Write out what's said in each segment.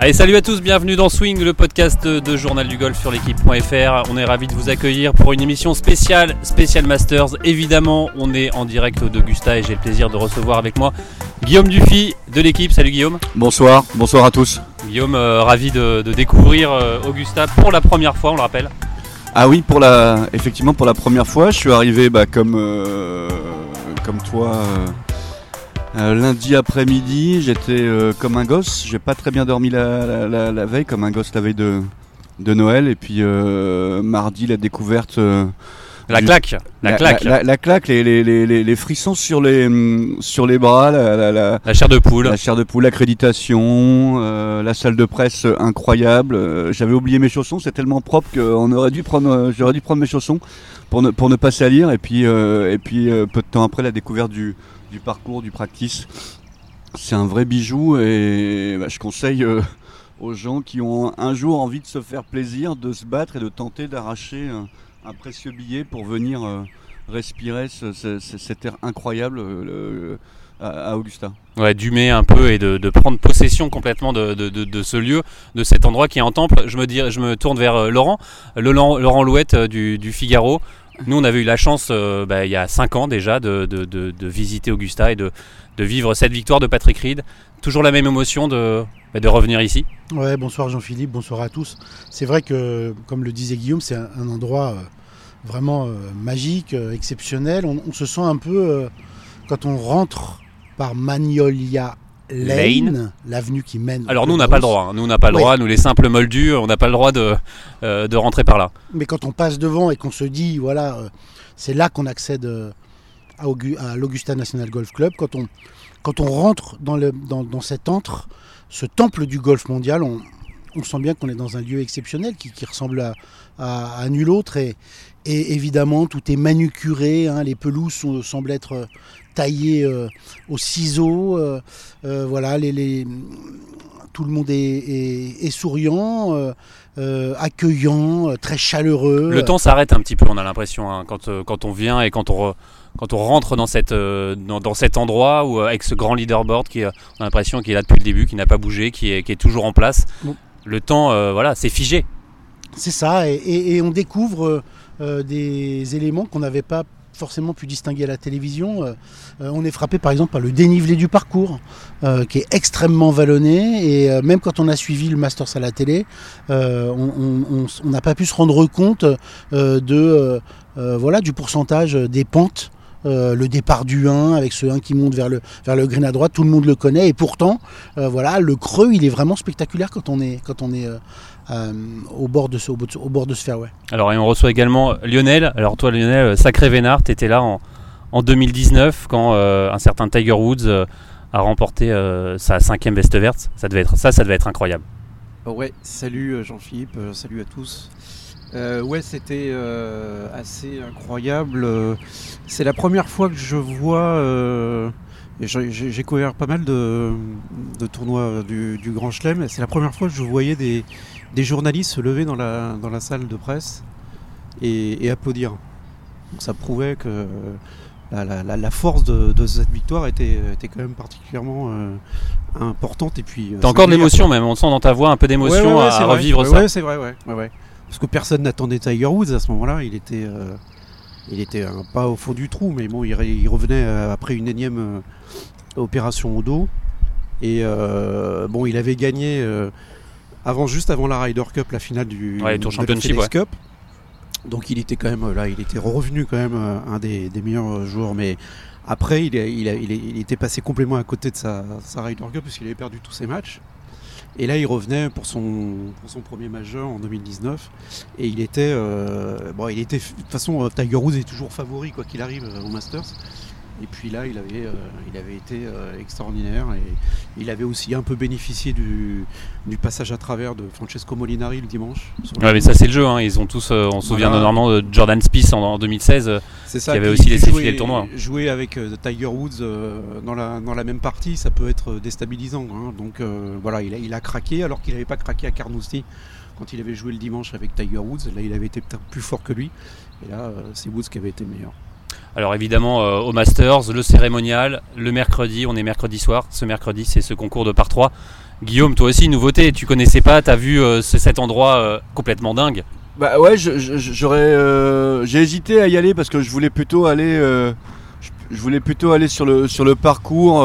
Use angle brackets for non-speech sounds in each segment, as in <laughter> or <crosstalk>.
Allez, salut à tous, bienvenue dans Swing, le podcast de Journal du Golf sur l'équipe.fr. On est ravi de vous accueillir pour une émission spéciale, spéciale Masters. Évidemment, on est en direct d'Augusta et j'ai le plaisir de recevoir avec moi Guillaume Dufy de l'équipe. Salut Guillaume. Bonsoir, bonsoir à tous. Guillaume, euh, ravi de, découvrir euh, Augusta pour la première fois, on le rappelle. Ah oui, pour la, effectivement pour la première fois, je suis arrivé bah, comme, euh, comme toi euh, lundi après-midi, j'étais euh, comme un gosse. J'ai pas très bien dormi la, veille, comme un gosse la veille de, de Noël. Et puis euh, mardi, la découverte. la claque, la, claque, la, claque, les, les, les, les, frissons sur les sur les bras, la, chair de poule, la chair de poule, l'accréditation, la salle de presse incroyable. J'avais oublié mes chaussons, c'est tellement propre qu'on aurait dû prendre, j'aurais dû prendre mes chaussons pour ne pour ne pas salir. Et puis et puis peu de temps après la découverte du du parcours, du practice. C'est un vrai bijou et bah, je conseille euh, aux gens qui ont un jour envie de se faire plaisir, de se battre et de tenter d'arracher un, précieux billet pour venir euh, respirer cet air incroyable euh, à, Augusta. Ouais, d'humer un peu et de, prendre possession complètement de, ce lieu, de cet endroit qui est en temple. Je me, je me tourne vers Laurent, Laurent, Louette du Figaro. Nous, on avait eu la chance, euh, bah, il y a 5 ans déjà, de, visiter Augusta et de, vivre cette victoire de Patrick Reed. Toujours la même émotion de, bah, revenir ici. Ouais, bonsoir Jean-Philippe, bonsoir à tous. C'est vrai que, comme le disait Guillaume, c'est un, endroit euh, vraiment euh, magique, exceptionnel. On, se sent un peu, quand on rentre par Magnolia Lane, l'avenue qui mène. Alors nous on n'a pas le droit, hein. nous on n'a pas le droit, nous les simples moldus, on n'a pas le droit de, euh, de rentrer par là. Mais quand on passe devant et qu'on se dit voilà, euh, c'est là qu'on accède euh, à, l'Augusta National Golf Club, quand on, quand on rentre dans, le, dans, dans cet antre, ce temple du golf mondial, on, on sent bien qu'on est dans un lieu exceptionnel qui, qui ressemble à, à, nul autre et, et, évidemment tout est manucuré, hein, les pelouses semblent être taillé euh, au ciseau. Euh, euh, voilà, les, tout le monde est, souriant. accueillant, très chaleureux. Le temps s'arrête un petit peu, on a l'impression, hein, quand, quand on vient et quand on, quand on rentre dans, cette, dans, cet endroit où, avec ce grand leaderboard qui on a l'impression qu'il est là depuis le début, qui n'a pas bougé, qui est, qui est, toujours en place. Le temps, voilà, c'est figé. C'est ça, et, on découvre des éléments qu'on n'avait pas forcément pu distinguer à la télévision. Euh, euh, on est frappé par exemple par le dénivelé du parcours, euh, qui est extrêmement vallonné. Et même quand on a suivi le Masters à la télé, on n'a pas pu se rendre compte de, voilà, du pourcentage des pentes. Le départ du 1 avec ce 1 qui monte vers le, vers le green à droite, tout le monde le connaît et pourtant voilà le creux il est vraiment spectaculaire quand on est, quand on est euh, au, bord de ce, au, bord de ce fairway. Alors, et on reçoit également Lionel. Alors, toi, Lionel, euh, sacré Vénard, tu étais là en, en 2019 quand euh, un certain Tiger Woods a remporté sa cinquième veste verte. Ça, devait être, ça, ça devait être incroyable. Ouais, salut Jean-Philippe, salut à tous. Ouais, c'était assez incroyable. C'est la première fois que je vois. J'ai couvert pas mal de, de tournois du, du Grand Chelem. C'est la première fois que je voyais des, des journalistes se lever dans la, dans la salle de presse et, applaudir. Donc ça prouvait que la, force de, cette victoire était, était quand même particulièrement euh, importante. Et puis, euh, T'as encore de l'émotion même, on sent dans ta voix un peu d'émotion à, revivre ça. Ouais, c'est vrai, ouais, ouais, Parce que personne n'attendait Tiger Woods à ce moment-là. Il était, euh, il était pas au fond du trou, mais bon, il, revenait après une énième opération au dos. Et bon, il avait gagné avant, juste avant la Ryder Cup, la finale du Tour Championship Cup. Donc il était quand même là, il était revenu quand même euh, un des, meilleurs euh, joueurs, mais après il, il, était passé complètement à côté de sa, sa Ryder Cup parce qu'il avait perdu tous ses matchs. Et là, il revenait pour son, premier majeur en 2019. Et il était. Euh, il était. De toute façon, Tiger Woods est toujours favori, quoi qu'il arrive, au Masters. Et puis là, il avait, euh, il avait été euh, extraordinaire et il avait aussi un peu bénéficié du, passage à travers de Francesco Molinari le dimanche. Ouais, mais ça c'est le jeu. Hein. Ils ont tous, euh, on se souvient normalement de Jordan Spieth en, 2016, qui avait aussi laissé filer le tournoi. Jouer avec Tiger Woods dans la, dans la même partie, ça peut être déstabilisant. Hein. Donc voilà, il a, il a craqué alors qu'il n'avait pas craqué à Carnoustie quand il avait joué le dimanche avec Tiger Woods. Là, il avait été peut-être plus fort que lui. Et là, c'est Woods qui avait été meilleur. Alors évidemment euh, au Masters, le cérémonial, le mercredi, on est mercredi soir. Ce mercredi, c'est ce concours de par 3. Guillaume, toi aussi, nouveauté, tu connaissais pas, t'as vu euh, ce- cet endroit euh, complètement dingue. Bah ouais, j'aurais, j'ai hésité à y aller parce que je voulais plutôt aller, voulais plutôt aller sur le parcours,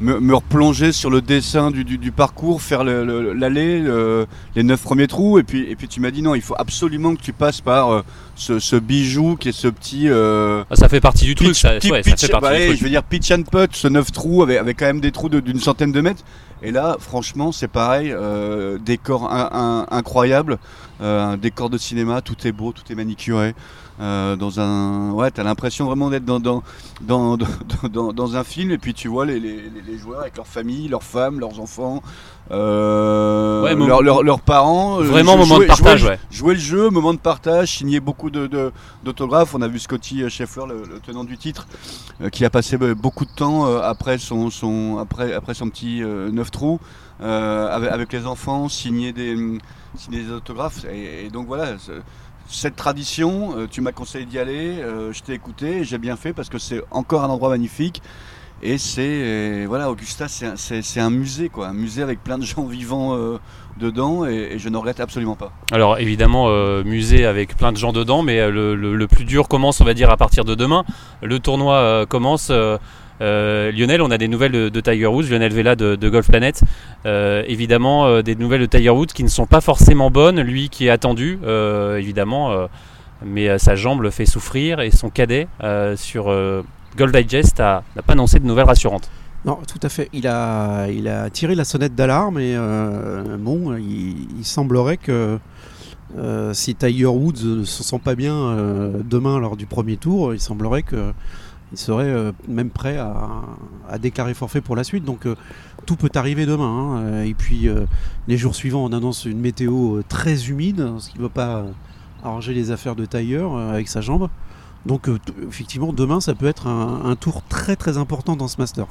me, me replonger sur le dessin du, du- du parcours, faire le- le- l'allée, le- les neuf premiers trous, et puis et puis tu m'as dit non, il faut absolument que tu passes par euh, ce, ce bijou qui est ce petit. euh, Ah, Ça fait partie du truc, pitch- ça, ouais, ça pitch- fait partie bah du truc. Je veux dire pitch and putt, ce 9 trous avec, avec quand même des trous de- d'une centaine de mètres. Et là, franchement, c'est pareil, euh, décor un- un- incroyable, euh, un décor de cinéma, tout est beau, tout est manicuré. euh, dans un, ouais, t'as l'impression vraiment d'être dans dans, dans, <laughs> dans, un film. Et puis tu vois les, les, joueurs avec leur famille, leurs femmes, leurs enfants, euh, Ouais, leurs, moment- leurs- leurs parents. Vraiment moment de partage, jouer- ouais. jouer le jeu, moment de partage, signer beaucoup de, de- d'autographes. On a vu Scotty Scheffler, le, le tenant du titre, qui a passé euh, beaucoup de temps après, son, son, après, après son petit euh, 9 trous euh, avec, les enfants, signer des, autographes. Et, donc voilà, ce- cette tradition, euh, tu m'as conseillé d'y aller, euh, je t'ai écouté, j'ai bien fait parce que c'est encore un endroit magnifique. Et c'est voilà, Augusta, c'est un, un musée quoi, un musée avec plein de gens <laughs> vivants dedans, et, je ne regrette absolument pas. Alors évidemment, musée avec plein de gens dedans, mais le, le- plus dur commence, on va dire, à partir de demain. Le tournoi commence. Euh, Lionel, on a des nouvelles de, Tiger Woods, Lionel Vella de, Golf Planet. Euh, évidemment, euh, des nouvelles de Tiger Woods qui ne sont pas forcément bonnes. Lui qui est attendu, évidemment, mais sa jambe le fait souffrir et son cadet sur Golf Digest n'a pas annoncé de nouvelles rassurantes. Non, tout à fait. Il a, tiré la sonnette d'alarme et bon, il, il semblerait que si Tiger Woods ne se sent pas bien demain lors du premier tour, il semblerait que il serait euh, même prêt à, à déclarer forfait pour la suite. Donc euh, tout peut arriver demain. hein. Et puis euh, les jours suivants, on annonce une météo euh, très humide, ce qui ne va pas arranger les affaires de Tiger euh, avec sa jambe. Donc euh, effectivement, demain, ça peut être un, un tour très très important dans ce Masters.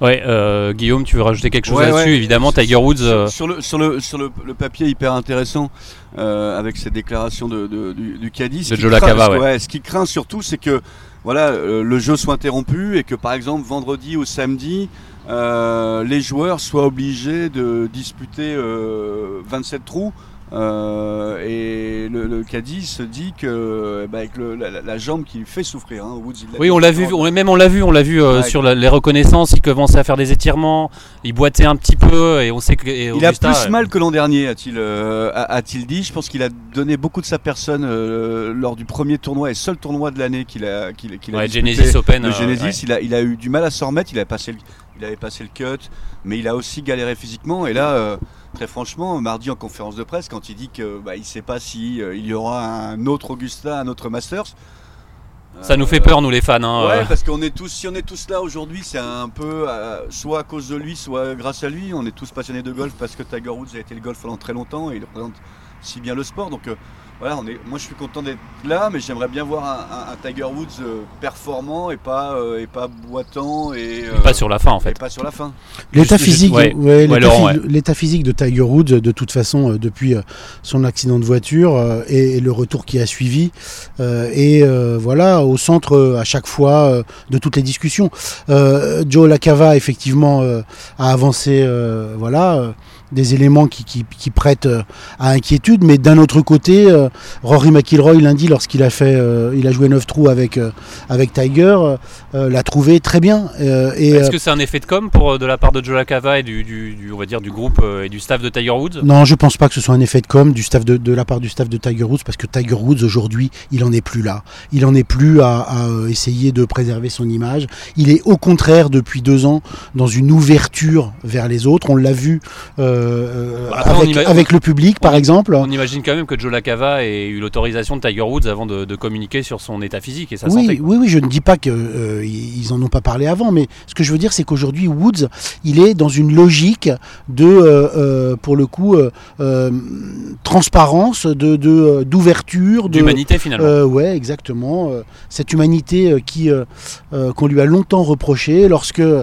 Ouais, euh, Guillaume, tu veux rajouter quelque chose Ouais, là-dessus? ouais. Évidemment, Tiger Woods. Sur, euh, sur le, sur, le, sur le, le papier hyper intéressant euh, avec ces déclarations de, de- du, du caddie. Ce De qui Joe craint- Lacava, ce- ouais. Ce qui craint surtout, c'est que voilà, euh, le jeu soit interrompu et que par exemple vendredi ou samedi, euh, les joueurs soient obligés de disputer euh, 27 trous. Euh, et le, le caddie se dit que bah, avec le- la, jambe qui lui fait souffrir. Hein, Woods, Oui, on l'a vu, on- même on l'a vu, on l'a vu euh, Ouais. sur la- les reconnaissances. Il commençait à faire des étirements, il boitait un petit peu, et on sait que. et Il a plus euh, mal que l'an dernier, a-t-il euh, a-t-il dit. Je pense qu'il a donné beaucoup de sa personne lors du premier tournoi et seul tournoi de l'année qu'il a, qu'il, a ouais, disputé, Genesis Open. Le Genesis, ouais. il, a, il a eu du mal à s'en remettre. Il, a passé le- il avait passé le cut, mais il a aussi galéré physiquement. Et là, euh, très franchement, mardi en conférence de presse, quand il dit que bah, il sait pas si euh, il y aura un autre Augusta, un autre Masters. Ça nous fait peur, nous les fans. hein, Ouais, euh. parce qu'on est tous, si on est tous là aujourd'hui, c'est un peu soit à cause de lui, soit grâce à lui. On est tous passionnés de golf parce que Tiger Woods a été le golf pendant très longtemps et il représente si bien le sport. Donc euh, voilà, on est, moi je suis content d'être là, mais j'aimerais bien voir un, un- un Tiger Woods euh, performant et pas, euh, et pas boitant et, euh, Pas sur la fin, en et fait. pas sur la fin. L'état physique, ouais. ouais, physique de Tiger Woods, de toute façon, depuis son accident de voiture euh, et, et le retour qui a suivi, euh, et euh, voilà, au centre à chaque fois euh, de toutes les discussions. Euh, Joe Lacava, effectivement, euh, a avancé, euh, voilà. Des éléments qui, qui- qui prêtent euh, à inquiétude, mais d'un autre côté, euh, Rory McIlroy lundi, lorsqu'il a fait, euh, il a joué 9 trous avec avec Tiger, l'a trouvé très bien. et Est-ce que c'est un effet de com pour, de la part de Joe Lacava et du, du- du- on va dire, du groupe et du staff de Tiger Woods? Non, je pense pas que ce soit un effet de com du staff de, de la part du staff de Tiger Woods parce que Tiger Woods aujourd'hui, il en est plus là. Il en est plus à, à, essayer de préserver son image. Il est au contraire depuis deux ans dans une ouverture vers les autres. On l'a vu euh, euh, Bah, après, avec, le public, par exemple. On imagine quand même que Joe Lacava ait eu l'autorisation de Tiger Woods avant de, de communiquer sur son état physique et sa Oui, santé. oui, oui, je ne dis pas qu'ils en ont pas parlé avant, mais ce que je veux dire, c'est qu'aujourd'hui, Woods, il est dans une logique de, euh, euh, pour le coup, euh, euh, transparence, de euh, d'ouverture, de, D'humanité finalement. Euh, ouais, exactement. Euh, cette humanité euh, qui euh, euh, qu'on lui a longtemps reproché, lorsque euh,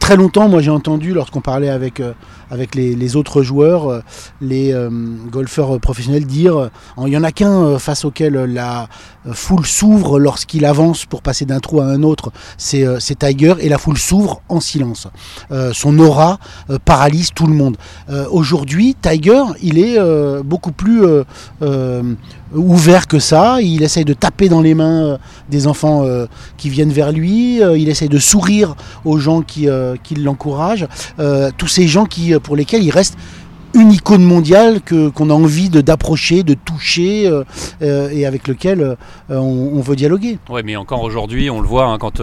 très longtemps, moi j'ai entendu lorsqu'on parlait avec euh, avec les, autres joueurs, euh, les euh, golfeurs professionnels dire euh, il n'y en a qu'un face auquel la foule s'ouvre lorsqu'il avance pour passer d'un trou à un autre, c'est Tiger et la foule s'ouvre en silence. Son aura paralyse tout le monde. Aujourd'hui, Tiger, il est beaucoup plus ouvert que ça. Il essaye de taper dans les mains euh, des enfants euh, qui viennent vers lui. Euh, il essaye de sourire aux gens qui, l'encouragent. Tous ces gens qui, pour lesquels il reste une icône mondiale que qu'on a envie d'approcher, de toucher et avec lequel on, veut dialoguer. Ouais, mais encore aujourd'hui, on le voit hein, quand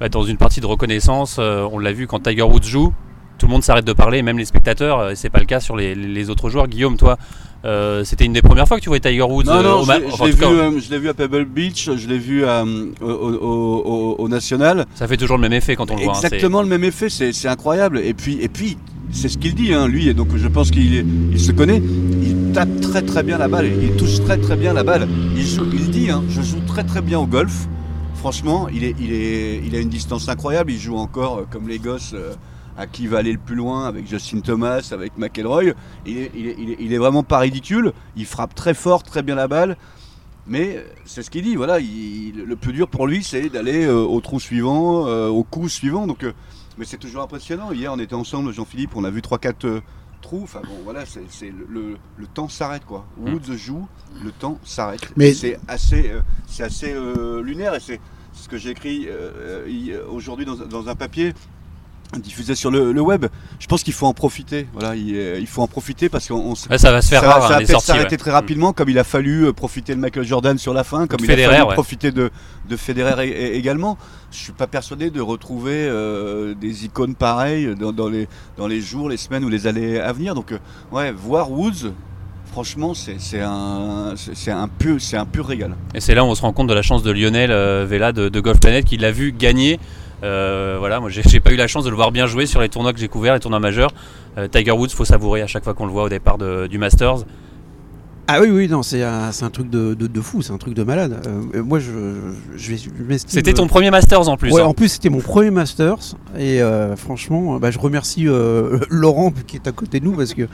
bah, dans une partie de reconnaissance, on l'a vu quand Tiger Woods joue, tout le monde s'arrête de parler, même les spectateurs. euh, c'est pas le cas sur les, les autres joueurs. Guillaume, toi, euh, c'était une des premières fois que tu voyais Tiger Woods Non, euh, non, au je enfin, l'ai vu, euh, je l'ai vu à Pebble Beach, je l'ai vu à, euh, au, au- au- au National. Ça fait toujours le même effet quand on le voit. hein, Exactement le même effet, c'est incroyable. Et puis, et puis c'est ce qu'il dit, hein, lui, et donc je pense qu'il il se connaît. Il tape très très bien la balle, il touche très très bien la balle. Il, joue, il dit, hein, je joue très très bien au golf. Franchement, il, est, il, est, il a une distance incroyable. Il joue encore euh, comme les gosses euh, à qui va aller le plus loin avec Justin Thomas, avec McElroy. Il est, il, est, il est- il est vraiment pas ridicule. Il frappe très fort, très bien la balle. Mais euh, c'est ce qu'il dit, voilà, il- le plus dur pour lui, c'est d'aller euh, au trou suivant, euh, au coup suivant. Donc, euh, mais c'est toujours impressionnant. Hier, on était ensemble, Jean-Philippe, on a vu 3-4 euh, trous. Enfin bon, voilà, c'est c'est le, le- le temps s'arrête quoi. Woods joue, le temps s'arrête. Mais- c'est assez, euh, c'est assez euh, lunaire et c'est ce que j'ai écrit euh, aujourd'hui dans, dans un papier diffusé sur le, le web. Je pense qu'il faut en profiter. Voilà, il, euh, il faut en profiter parce qu'on Ouais, ça va se faire ça, rare, ça hein, peut-être s'arrêter ouais. très rapidement, comme il a fallu euh, profiter de Michael Jordan sur la fin, comme de il a fallu ouais. profiter de, de Federer également. Je suis pas persuadé de retrouver euh, des icônes pareilles dans, dans les, dans les jours, les semaines ou les années à venir. Donc, ouais, voir Woods, franchement, c'est un, c'est un, pur, c'est un pur régal. Et c'est là où on se rend compte de la chance de Lionel euh, Vela de, de Golf Planet qui l'a vu gagner. Euh, voilà, moi <laughs> j'ai pas eu la chance de le voir bien jouer sur les tournois que j'ai couverts, les tournois majeurs. Euh, Tiger Woods, faut savourer à chaque fois qu'on le voit au départ de- du Masters. Ah oui, oui, non, c'est un, truc de, de, de fou, c'est un truc de malade. Euh, moi, je, C'était ton premier Masters en plus. Ouais, hein. en plus c'était mon premier Masters et franchement, bah, je remercie <laughs> Laurent qui est à côté de nous parce que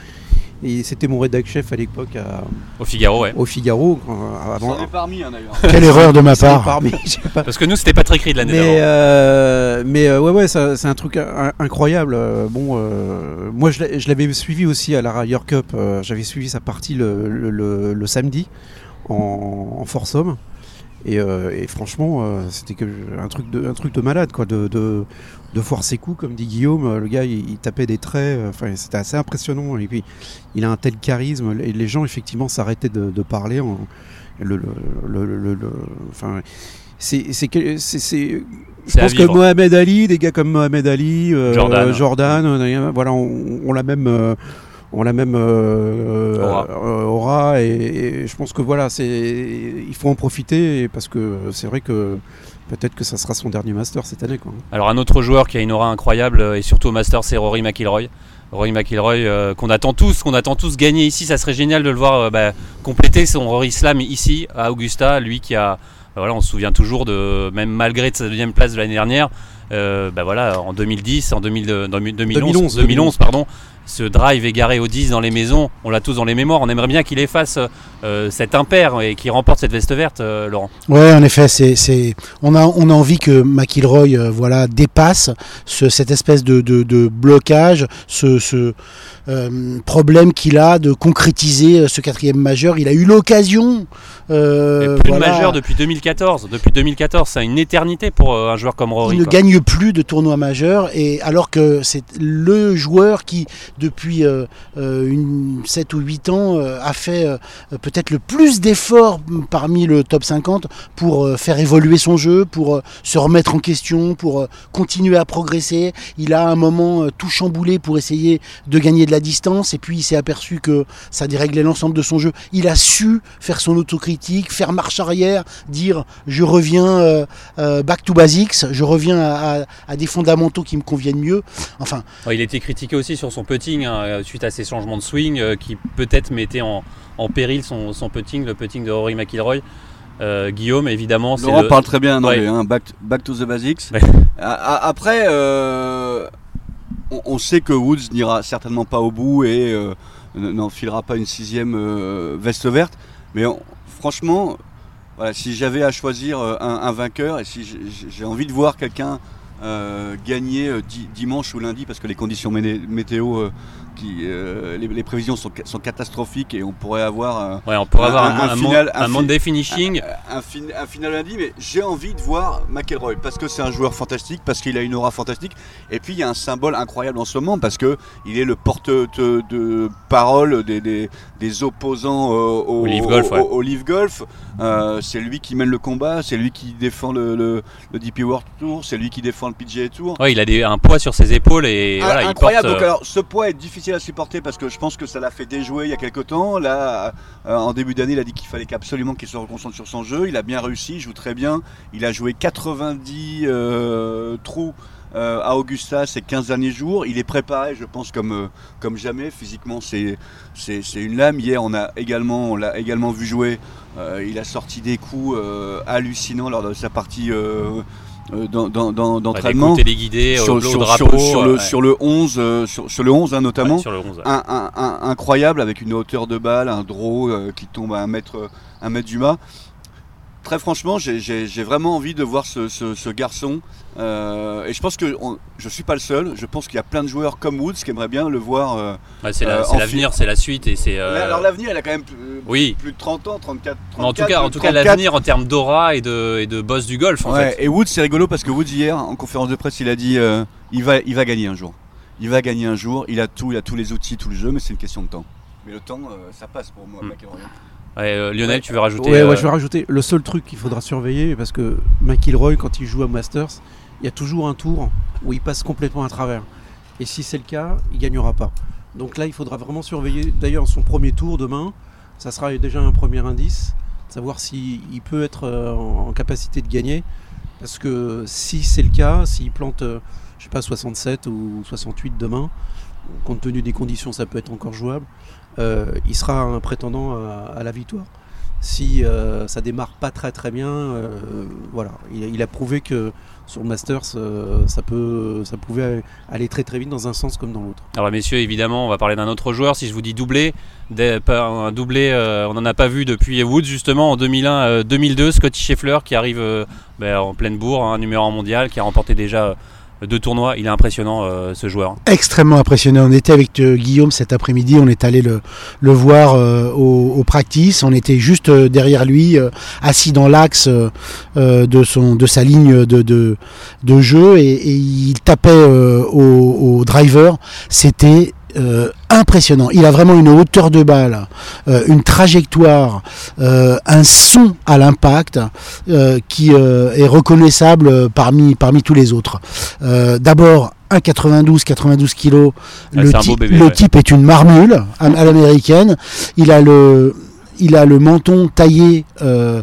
et c'était mon rédac chef à l'époque à- au Figaro, ouais. au Figaro. quand- avant, hein, d'ailleurs. Quelle erreur de ma part. pas- Parce que nous, c'était pas très écrit de l'année Mais, euh, mais euh, ouais, ouais, ça- c'est un truc in- incroyable. Euh, Bon, euh, moi je l'avais suivi aussi à la Ryder Cup. euh, J'avais suivi sa partie le, le- le- le samedi en, en foursome. Et, euh, et franchement, euh, c'était un truc de, un truc de malade, quoi, de, de, de voir ses coups, comme dit Guillaume. euh, Le gars, il, il tapait des traits. Enfin, c'était assez impressionnant. Et puis, il a un tel charisme. Et les gens, effectivement, s'arrêtaient de, de parler. En, le, le, le- le- le- enfin, c'est, je pense que. Mohamed Ali, des gars comme Mohamed Ali, euh, Jordan. Jordan, euh, voilà, on, on l'a même. euh, on la même euh, Aura. euh, aura et, et je pense que voilà c'est il faut en profiter parce que c'est vrai que peut-être que ça sera son dernier master cette année quoi. Alors un autre joueur qui a une aura incroyable euh, et surtout au Masters, c'est Rory McIlroy. Rory McIlroy euh, qu'on attend tous, qu'on attend tous gagner ici. Ça serait génial de le voir euh, bah, compléter son Rory Slam ici à Augusta. Lui qui a, bah, voilà, on se souvient toujours de, même malgré de sa deuxième place de l'année dernière, euh, bah voilà, en 2010, en 2000, euh, dans 2011, 2011, 2011, pardon, ce drive égaré au 10 dans les maisons, on l'a tous dans les mémoires. On aimerait bien qu'il efface euh, cet impair et qu'il remporte cette veste verte, euh, Laurent. Ouais, en effet, c'est, c'est, on a, on a envie que McIlroy, euh, voilà, dépasse ce, cette espèce de, de, de blocage, ce, ce problème qu'il a de concrétiser ce quatrième majeur. Il a eu l'occasion. plus voilà, de majeur depuis 2014. Depuis 2014, c'est une éternité pour un joueur comme Rory. il ne gagne plus de tournois majeurs et alors que c'est le joueur qui depuis euh, euh, une 7 ou 8 ans euh, a fait euh, peut-être le plus d'efforts parmi le top 50 pour euh, faire évoluer son jeu, pour euh, se remettre en question, pour euh, continuer à progresser. Il a un moment euh, tout chamboulé pour essayer de gagner de la distance et puis il s'est aperçu que ça déréglait l'ensemble de son jeu. Il a su faire son autocritique, faire marche arrière, dire je reviens euh, euh, back to basics, je reviens à, des fondamentaux qui me conviennent mieux. Enfin, il était critiqué aussi sur son putting hein, euh, suite à ses changements de swing euh, qui peut-être mettaient en, en péril son, son putting, le putting de Rory McIlroy. Euh, Guillaume, évidemment, c'est Laurent le- parle très bien en Ouais. anglais, hein, back, back to the basics. Ouais. Après, euh, on, on sait que Woods n'ira certainement pas au bout et n'enfilera pas une sixième veste verte. Mais on- franchement, voilà, si j'avais à choisir un, un vainqueur et si j'ai- envie de voir quelqu'un gagner euh, di- dimanche ou lundi, parce que les conditions météo, euh, qui, euh, les, les prévisions sont, ca- sont catastrophiques et on pourrait avoir euh, Ouais, on pourrait Un- avoir un- un, un un final- un un Monday finishing. un, fin- un final lundi, mais j'ai envie de voir McElroy parce que c'est un joueur fantastique, parce qu'il a une aura fantastique, et puis il y a un symbole incroyable en ce moment parce que il est le porte de, de parole des, des, des opposants euh, au, Au Leaf Golf, au- ouais. au Leaf Golf. Euh, c'est lui qui mène le combat, c'est lui qui défend le, le, le DP World Tour, c'est lui qui défend le PGA Tour. Ouais, il a des- un poids sur ses épaules et Ah, voilà, il incroyable. porte. Donc alors, ce poids est difficile à supporter parce que je pense que ça l'a fait déjouer il y a quelques temps. Là, euh, en début d'année, il a dit qu'il fallait absolument qu'il se reconcentre sur son jeu. Il a bien réussi, il joue très bien. Il a joué 90 euh, trous. euh, à Augusta ces 15 derniers jours, il est préparé, je pense, comme, comme jamais. Physiquement, c'est une lame. Hier, on a également, l'a également vu jouer. Il a sorti des coups hallucinants lors de sa partie euh, euh, dans- dans- dans- ouais, des d'entraînement sur, le, sur le 11, euh, sur, sur le 11 hein, notamment. Ouais, sur le 11. ouais. Un, un- un- incroyable avec une hauteur de balle, un draw euh, qui tombe à un mètre, un mètre du mât. Très franchement, j'ai- vraiment envie de voir ce, ce- ce garçon. Euh, et je pense que on- je suis pas le seul. Je pense qu'il y a plein de joueurs comme Woods qui aimeraient bien le voir. euh. Ouais, c'est euh, l'avenir, c'est la suite et c'est. Mais alors l'avenir, il a quand même plus, Oui. plus de 30 ans, 34, 34 Mais en tout cas, en tout cas, 34. l'avenir en termes d'aura et de, et de boss du golf, en Ouais, fait. et Woods, c'est rigolo parce que Woods hier, en conférence de presse, il a dit il, va, il va gagner un jour. Il va gagner un jour. Il a tout, il a tous les outils, tout le jeu, mais c'est une question de temps. Mais le temps, ça passe pour moi. Hmm. Ouais, euh, Lionel, tu veux rajouter Ouais, euh, ouais, je vais rajouter le seul truc qu'il faudra surveiller parce que McIlroy, quand il joue à Masters, il y a toujours un tour où il passe complètement à travers. Et si c'est le cas, il gagnera pas. Donc là, il faudra vraiment surveiller. D'ailleurs, son premier tour demain, ça sera déjà un premier indice, savoir s'il peut être euh, en, capacité de gagner. Parce que si c'est le cas, s'il plante, euh, je sais pas, 67 ou 68 demain, compte tenu des conditions, ça peut être encore jouable. euh, il sera un prétendant à, la victoire. Si euh, ça démarre pas très très bien, euh, voilà, il, a- prouvé que sur le Masters, ça peut, ça pouvait aller très très vite dans un sens comme dans l'autre. Alors messieurs, évidemment, on va parler d'un autre joueur. Si je vous dis doublé, un doublé, on n'en a pas vu depuis Woods justement en 2001-2002. Scotty Scheffler qui arrive ben, en pleine bourre, un numéro 1 mondial, qui a remporté déjà deux tournois. Il est impressionnant euh, ce joueur. extrêmement impressionné. On était avec euh, Guillaume cet après-midi, on est allé le, voir euh, au, practice. On était juste euh, derrière lui, assis dans l'axe de, de sa ligne de, de, de jeu et, il tapait au driver. C'était euh, impressionnant. Il a vraiment une hauteur de balle, euh, une trajectoire, euh, un son à l'impact qui est reconnaissable parmi, parmi tous les autres. D'abord, 1,92, 92 kilos. Ouais, le, bébé, ouais. type est une marmule à, à l'américaine. Il a le il a le menton taillé euh,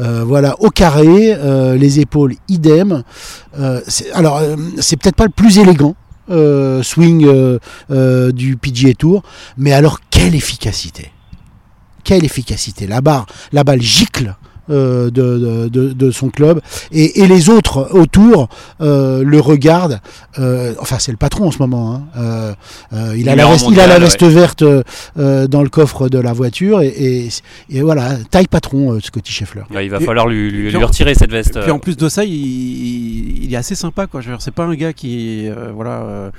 euh, voilà au carré, euh, les épaules idem. Alors c'est peut-être pas le plus élégant euh, swing euh, euh, du PGA Tour, mais alors quelle efficacité? Quelle efficacité? La barre, la balle gicle. Euh, de, de- son club et, et les autres autour euh, le regardent euh, enfin c'est le patron en ce moment hein. Euh, euh, il, a la veste, il a la mondial, veste verte dans le coffre de la voiture et, et- et voilà taille patron euh, Scotty Scheffler Ouais, il va Et- falloir lui, lui- puis lui en- retirer cette veste. Puis en plus de ça, il, il- il est assez sympa quoi. Je veux dire, C'est pas un gars qui, euh, voilà, euh,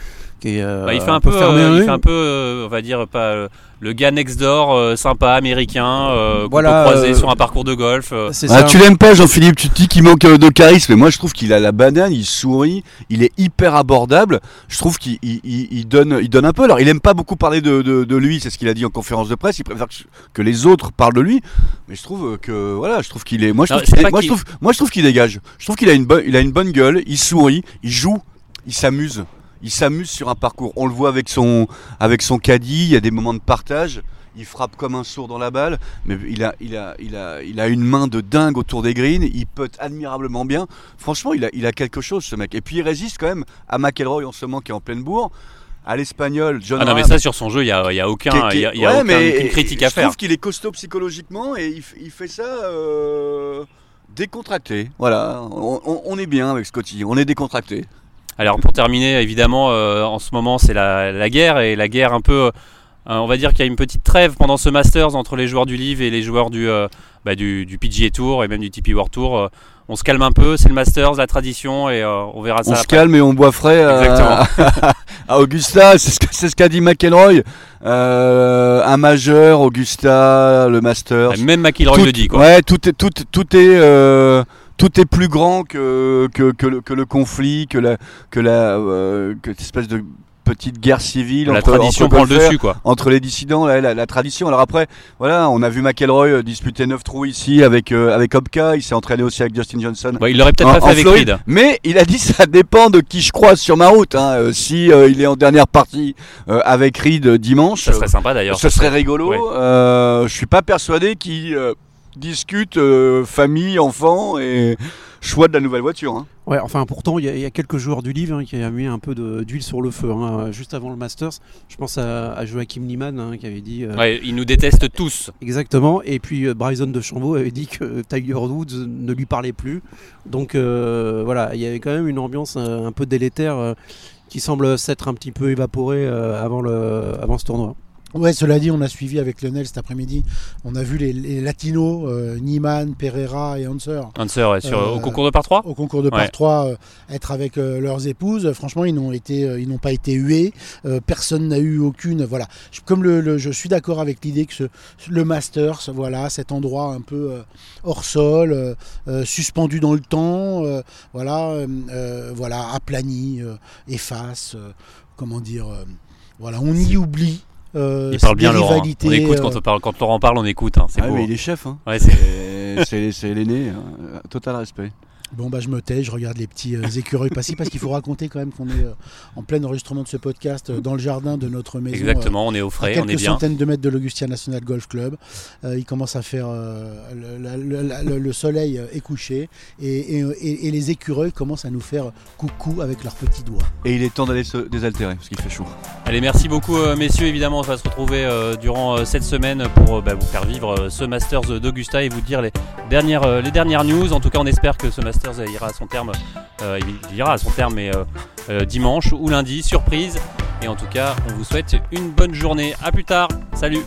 qui est. euh, Bah, il fait un peu, fermé euh, à il eux. fait un peu, euh, on va dire pas euh, le gars next door, euh, sympa, américain, euh, qu'on Voilà, peut croiser euh, sur un parcours de golf. euh. C'est Ah, ça. tu l'aimes pas, Jean-Philippe, tu te dis qu'il manque euh, de charisme. Mais moi, je trouve qu'il a la banane, il sourit, il est hyper abordable. Je trouve qu'il il- il- il donne, il donne un peu. Alors, il aime pas beaucoup parler de, de- de lui, c'est ce qu'il a dit en conférence de presse. Il préfère que, que les autres parlent de lui. Mais je trouve que, voilà, je trouve qu'il est. Moi, je Non, trouve c'est qu'il pas est- moi, je qu'il- trouve, moi, je trouve qu'il dégage. Je trouve qu'il a une bonne, il a une bonne gueule. Il sourit, il joue, il s'amuse. Il s'amuse sur un parcours. On le voit avec son, avec son caddie. Il y a des moments de partage. Il frappe comme un sourd dans la balle, mais il a, il a, il a, il a une main de dingue autour des greens. Il putt admirablement bien. Franchement, il a, il a quelque chose, ce mec. Et puis il résiste quand même à McElroy en ce moment qui est en pleine bourre, à l'espagnol John Ah non mais ça sur son jeu, il y a, y a aucun, qui qui y a, il y a ouais, aucun- mais critique à je faire. trouve qu'il est costaud psychologiquement et il, fait ça euh, décontracté. Voilà, on, on- on est bien avec Scotty, on est décontracté. Alors pour terminer, évidemment, euh, en ce moment c'est la, la guerre et la guerre un peu, euh, on va dire qu'il y a une petite trêve pendant ce Masters entre les joueurs du Live et les joueurs du, euh, bah, du, du PGA Tour et même du TP World Tour. On se calme un peu, c'est le Masters, la tradition et on verra ça. On se après. calme et on boit frais à, <laughs> Augusta, c'est ce qu'a dit McElroy. Un majeur, Augusta, le Masters. Même McIlroy tout, le dit quoi. Ouais, tout est, tout, tout est, tout est plus grand que, que, que, le, que le conflit, que la, que la, euh, que cette espèce de petite guerre civile la entre, tradition entre prend le dessus quoi. entre les dissidents, la, la- la tradition. Alors après, voilà, on a vu McElroy euh, disputer 9 trous ici avec euh, avec Opka. Il s'est entraîné aussi avec Justin Johnson. Bah, il l'aurait peut-être pas fait avec Floride. Reed. Mais il a dit <laughs> ça dépend de qui je croise sur ma route. Hein. Euh, si euh, il est en dernière partie avec Reed dimanche, Ça serait sympa d'ailleurs. ce serait rigolo. Ouais. Je suis pas persuadé qu'il discute euh, famille, enfants et choix de la nouvelle voiture. hein. Ouais, enfin pourtant il y, a- il y a quelques joueurs du livre hein, qui avaient mis un peu d'huile sur le feu hein, juste avant le Masters. Je pense à, à Joachim Niemann hein, qui avait dit euh, Ouais, ils nous détestent tous. exactement. Et puis euh, Bryson de Chambaud avait dit que Tiger Woods ne lui parlait plus. Donc euh, voilà, il y avait quand même une ambiance euh, un peu délétère euh, qui semble s'être un petit peu évaporée euh, avant, le, avant ce tournoi. Ouais, cela dit, on a suivi avec Lionel cet après-midi. On a vu les, les latinos, euh, Niemann, Pereira et Hanser, Hanser, ouais, sur, Euh, au concours de par 3 au concours de par Ouais. 3 euh, être avec euh, leurs épouses. Franchement, ils n'ont été, ils n'ont pas été hués. Personne n'a eu aucune. Voilà. Je- Comme le, le- je suis d'accord avec l'idée que ce, le Masters, voilà, cet endroit un peu hors sol, suspendu dans le temps, voilà, voilà, aplani, efface, comment dire, voilà, on y oublie. Euh, Il parle bien Laurent. hein. On écoute euh, quand, on parle, quand Laurent parle, on écoute. hein, C'est Ah, beau. mais il est chef. Hein. Ouais, c'est- C'est- c'est c'est l'aîné. hein. Total respect. Bon bah je me tais, je regarde les petits euh, écureuils passer parce qu'il faut raconter quand même qu'on est euh, en plein enregistrement de ce podcast euh, dans le jardin de notre maison. Exactement, on est au euh, à frais, on quelques est bien. centaines de mètres de l'Augustia National Golf Club. Euh, il commence à faire euh, le, la- le- la- le- le soleil est couché et, et- et- et les écureuils commencent à nous faire coucou avec leurs petits doigts. Et il est temps d'aller se désaltérer parce qu'il fait chaud. Allez, merci beaucoup, euh, messieurs. Évidemment, on va se retrouver euh, durant euh, cette semaine pour euh, bah, vous faire vivre euh, ce Masters d'Augusta et vous dire les dernières, euh, les dernières news. En tout cas, on espère que ce Masters euh, euh, il ira à son terme, mais euh, dimanche ou lundi, surprise. Et en tout cas, on vous souhaite une bonne journée. À plus tard. Salut.